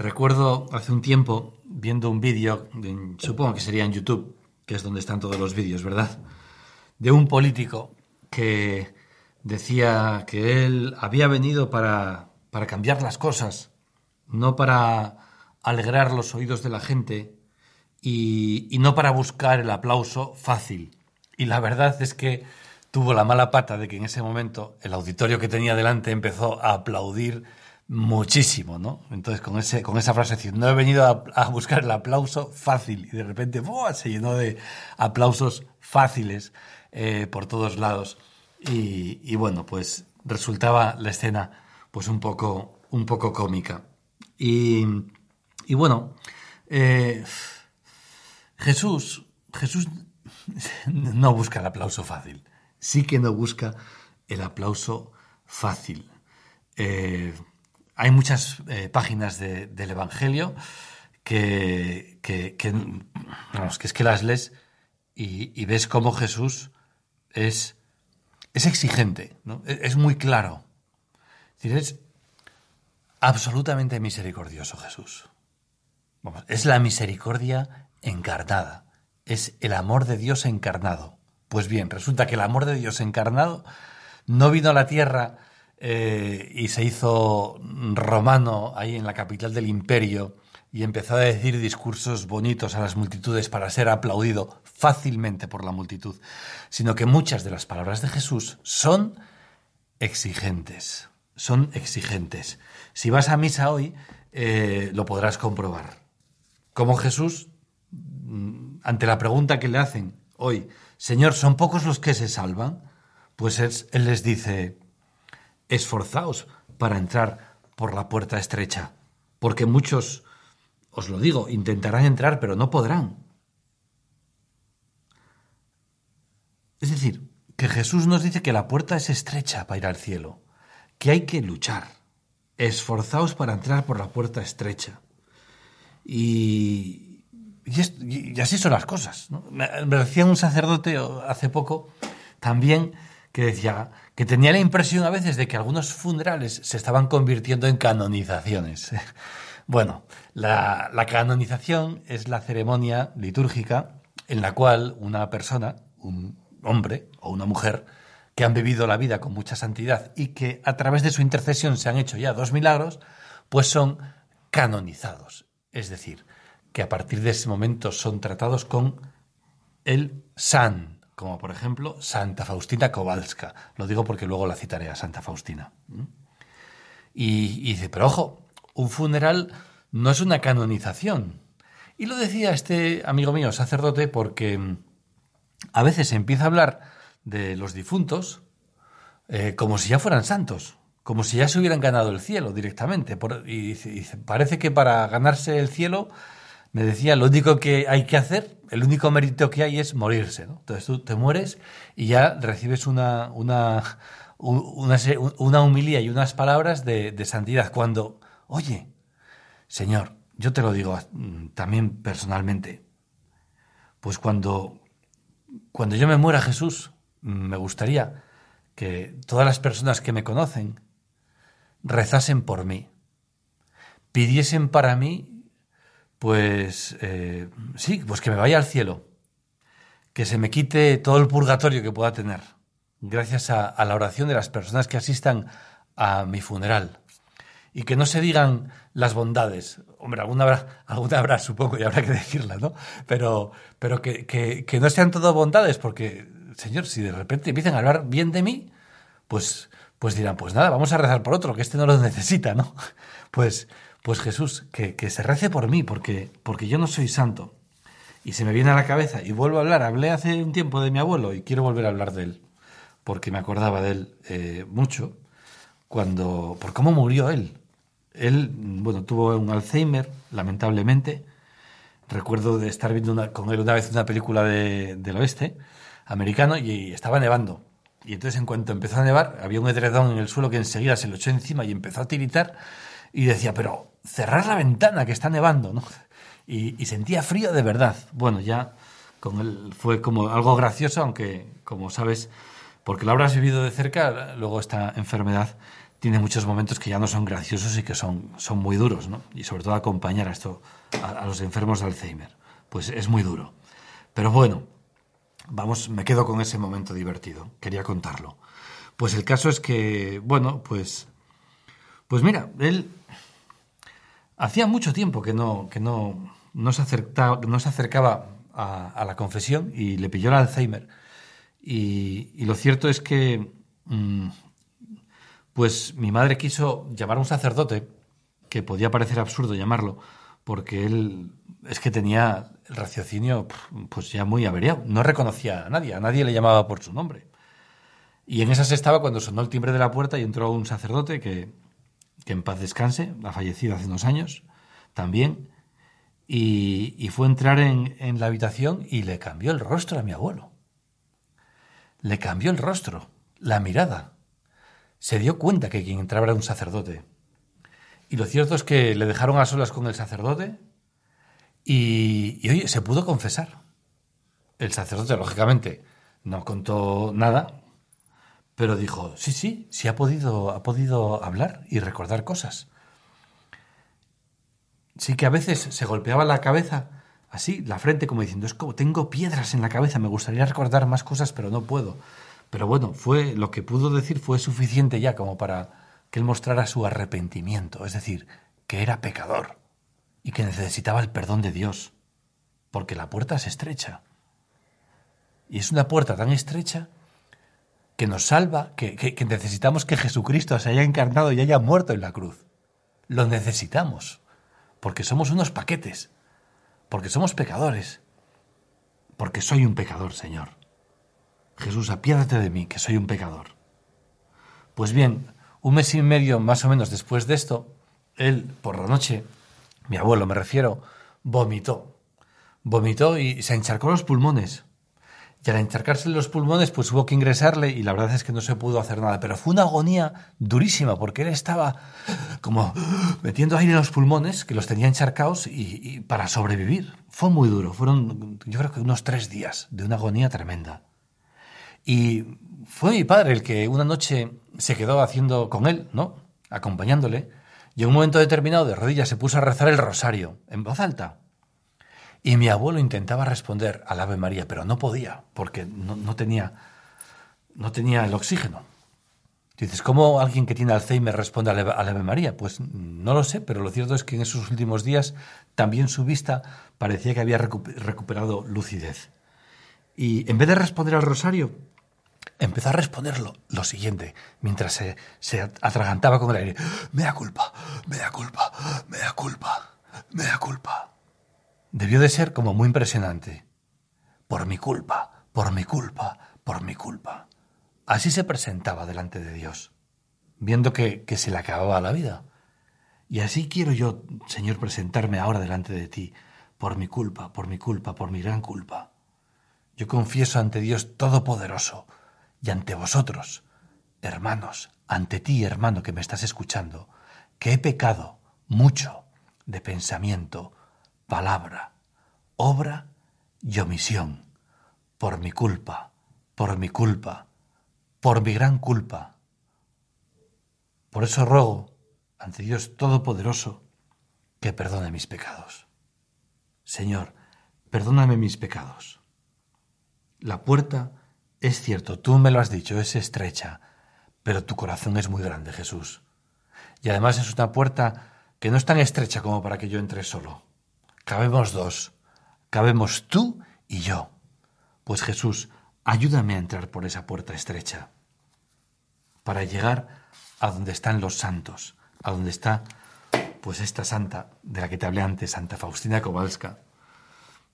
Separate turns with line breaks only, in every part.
Recuerdo hace un tiempo viendo un vídeo, supongo que sería en YouTube, que es donde están todos los vídeos, ¿verdad? De un político que decía que él había venido para, para cambiar las cosas, no para alegrar los oídos de la gente y, y no para buscar el aplauso fácil. Y la verdad es que tuvo la mala pata de que en ese momento el auditorio que tenía delante empezó a aplaudir muchísimo, ¿no? Entonces, con, ese, con esa frase, no he venido a, buscar el aplauso fácil, y de repente se llenó de aplausos fáciles eh, por todos lados. Y, bueno, pues resultaba la escena pues un poco, un poco cómica. Y, y bueno, eh, Jesús, Jesús no busca el aplauso fácil sí que no busca el aplauso fácil. Eh, hay muchas eh, páginas del Evangelio que, que, es que las lees y, ves cómo Jesús es, es exigente, es, muy claro. Es, es absolutamente misericordioso Jesús. es la misericordia encarnada, es el amor de Dios encarnado. Pues bien, resulta que el amor de Dios encarnado no vino a la tierra eh, y se hizo romano ahí en la capital del imperio y empezó a decir discursos bonitos a las multitudes para ser aplaudido fácilmente por la multitud, sino que muchas de las palabras de Jesús son exigentes, son exigentes. Si vas a misa hoy, eh, lo podrás comprobar. Como Jesús, mm, ante la pregunta que le hacen hoy, Señor, ¿son pocos los que se salvan? Pues él, les dice, esforzaos para entrar por la puerta estrecha, porque muchos, os lo digo, intentarán entrar, pero no podrán. Es decir, que Jesús nos dice que la puerta es estrecha para ir al cielo, que hay que luchar. Esforzaos para entrar por la puerta estrecha. Y, así son las cosas. Me, decía un sacerdote hace poco también que decía que tenía la impresión a veces de que algunos funerales se estaban convirtiendo en canonizaciones. Bueno, la, la canonización es la ceremonia litúrgica en la cual una persona, un hombre o una mujer, que han vivido la vida con mucha santidad y que a través de su intercesión se han hecho ya dos milagros, pues son canonizados. Es decir, que a partir de ese momento son tratados con el san, como por ejemplo Santa Faustina Kowalska. Lo digo porque luego la citaré a Santa Faustina. Y, dice, pero ojo, un funeral no es una canonización. Y lo decía este amigo mío, sacerdote, porque mm, a veces se empieza a hablar de los difuntos eh, como si ya fueran santos, como si ya se hubieran ganado el cielo directamente. y, parece que para ganarse el cielo me decía, lo único que hay que hacer, el único mérito que hay es morirse. ¿no? Entonces tú te mueres y ya recibes una, una, una, humilía y unas palabras de, de santidad. Cuando, oye, Señor, yo te lo digo mm, también personalmente, pues cuando, cuando yo me muera Jesús, mm, me gustaría que todas las personas que me conocen rezasen por mí, pidiesen para mí pues eh, sí, pues que me vaya al cielo, que se me quite todo el purgatorio que pueda tener, gracias a, la oración de las personas que asistan a mi funeral. Y que no se digan las bondades. Hombre, alguna habrá, alguna habrá supongo, y habrá que decirla, ¿no? Pero, pero que, que no sean todo bondades, porque, Señor, si de repente empiezan a hablar bien de mí, pues, pues dirán, pues nada, vamos a rezar por otro, que este no lo necesita, ¿no? Pues, pues Jesús, que, se rece por mí, porque, porque yo no soy santo. Y se me viene a la cabeza y vuelvo a hablar. Hablé hace un tiempo de mi abuelo y quiero volver a hablar de él, porque me acordaba de él eh, mucho, cuando, por cómo murió él. Él, bueno, tuvo un Alzheimer, lamentablemente. Recuerdo de estar viendo con él una vez una película del oeste americano y estaba nevando. Y entonces en cuanto empezó a nevar, había un edredón en el suelo que enseguida se lo echó encima y empezó a tiritar y decía, pero cerrar la ventana que está nevando, ¿no? Y, sentía frío de verdad. Bueno, ya con él fue como algo gracioso, aunque como sabes, porque lo habrás vivido de cerca, luego esta enfermedad tiene muchos momentos que ya no son graciosos y que son, son muy duros, ¿no? Y sobre todo acompañar a esto, a los enfermos de Alzheimer, pues es muy duro. Pero bueno, Vamos, me quedo con ese momento divertido. Quería contarlo. Pues el caso es que, bueno, pues, pues mira, él hacía mucho tiempo que no, que no, no se acercaba, no se acercaba a, la confesión y le pilló el Alzheimer. Y, lo cierto es que, mm, pues mi madre quiso llamar a un sacerdote, que podía parecer absurdo llamarlo, porque él es que tenía el raciocinio pues ya muy averiado. No reconocía a nadie, a nadie le llamaba por su nombre. Y en esas estaba cuando sonó el timbre de la puerta y entró un sacerdote que, que en paz descanse, ha fallecido hace unos años también, y, y fue a entrar en, en la habitación y le cambió el rostro a mi abuelo. Le cambió el rostro, la mirada. Se dio cuenta que quien entraba era un sacerdote. Y lo cierto es que le dejaron a solas con el sacerdote y, oye, se pudo confesar. El sacerdote, lógicamente, no contó nada, pero dijo, sí, sí, sí ha podido, ha podido hablar y recordar cosas. Sí que a veces se golpeaba la cabeza, así, la frente, como diciendo, es como tengo piedras en la cabeza, me gustaría recordar más cosas, pero no puedo. Pero bueno, fue lo que pudo decir fue suficiente ya como para que él mostrara su arrepentimiento, es decir, que era pecador y que necesitaba el perdón de Dios, porque la puerta es estrecha. Y es una puerta tan estrecha que nos salva, que, que, necesitamos que Jesucristo se haya encarnado y haya muerto en la cruz. Lo necesitamos, porque somos unos paquetes, porque somos pecadores, porque soy un pecador, Señor. Jesús, apiádate de mí, que soy un pecador. Pues bien, un mes y medio más o menos después de esto, él por la noche mi abuelo me refiero, vomitó. Vomitó y se encharcó los pulmones. Y al encharcarse los pulmones, pues hubo que ingresarle y la verdad es que no se pudo hacer nada. Pero fue una agonía durísima porque él estaba como metiendo aire en los pulmones, que los tenía encharcados, y, para sobrevivir. Fue muy duro. Fueron, yo creo que unos tres días de una agonía tremenda. Y fue mi padre el que una noche se quedó haciendo con él, ¿no? Acompañándole. Y en un momento determinado de rodillas se puso a rezar el rosario, en voz alta. Y mi abuelo intentaba responder al Ave María, pero no podía, porque no, tenía, no tenía el oxígeno. Dices, ¿cómo alguien que tiene Alzheimer responde al Ave María? Pues no lo sé, pero lo cierto es que en esos últimos días también su vista parecía que había recuperado lucidez. Y en vez de responder al rosario, empezó a responderlo lo siguiente, mientras se, atragantaba con el aire. Me da culpa, me da culpa, me da culpa, me culpa. Debió de ser como muy impresionante. Por mi culpa, por mi culpa, por mi culpa. Así se presentaba delante de Dios, viendo que, que se le acababa la vida. Y así quiero yo, Señor, presentarme ahora delante de ti, por mi culpa, por mi culpa, por mi gran culpa. Yo confieso ante Dios Todopoderoso, y ante vosotros, hermanos, ante ti, hermano que me estás escuchando, que he pecado mucho de pensamiento, palabra, obra y omisión, por mi culpa, por mi culpa, por mi gran culpa. Por eso ruego ante Dios Todopoderoso que perdone mis pecados. Señor, perdóname mis pecados. La puerta es cierto, tú me lo has dicho, es estrecha, pero tu corazón es muy grande, Jesús. Y además es una puerta que no es tan estrecha como para que yo entre solo. Cabemos dos, cabemos tú y yo. Pues Jesús, ayúdame a entrar por esa puerta estrecha, para llegar a donde están los santos, a donde está pues esta santa de la que te hablé antes, Santa Faustina Kowalska,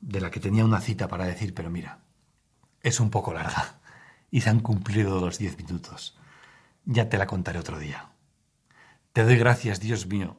de la que tenía una cita para decir, pero mira, es un poco larga y se han cumplido los diez minutos. Ya te la contaré otro día. Te doy gracias, Dios mío,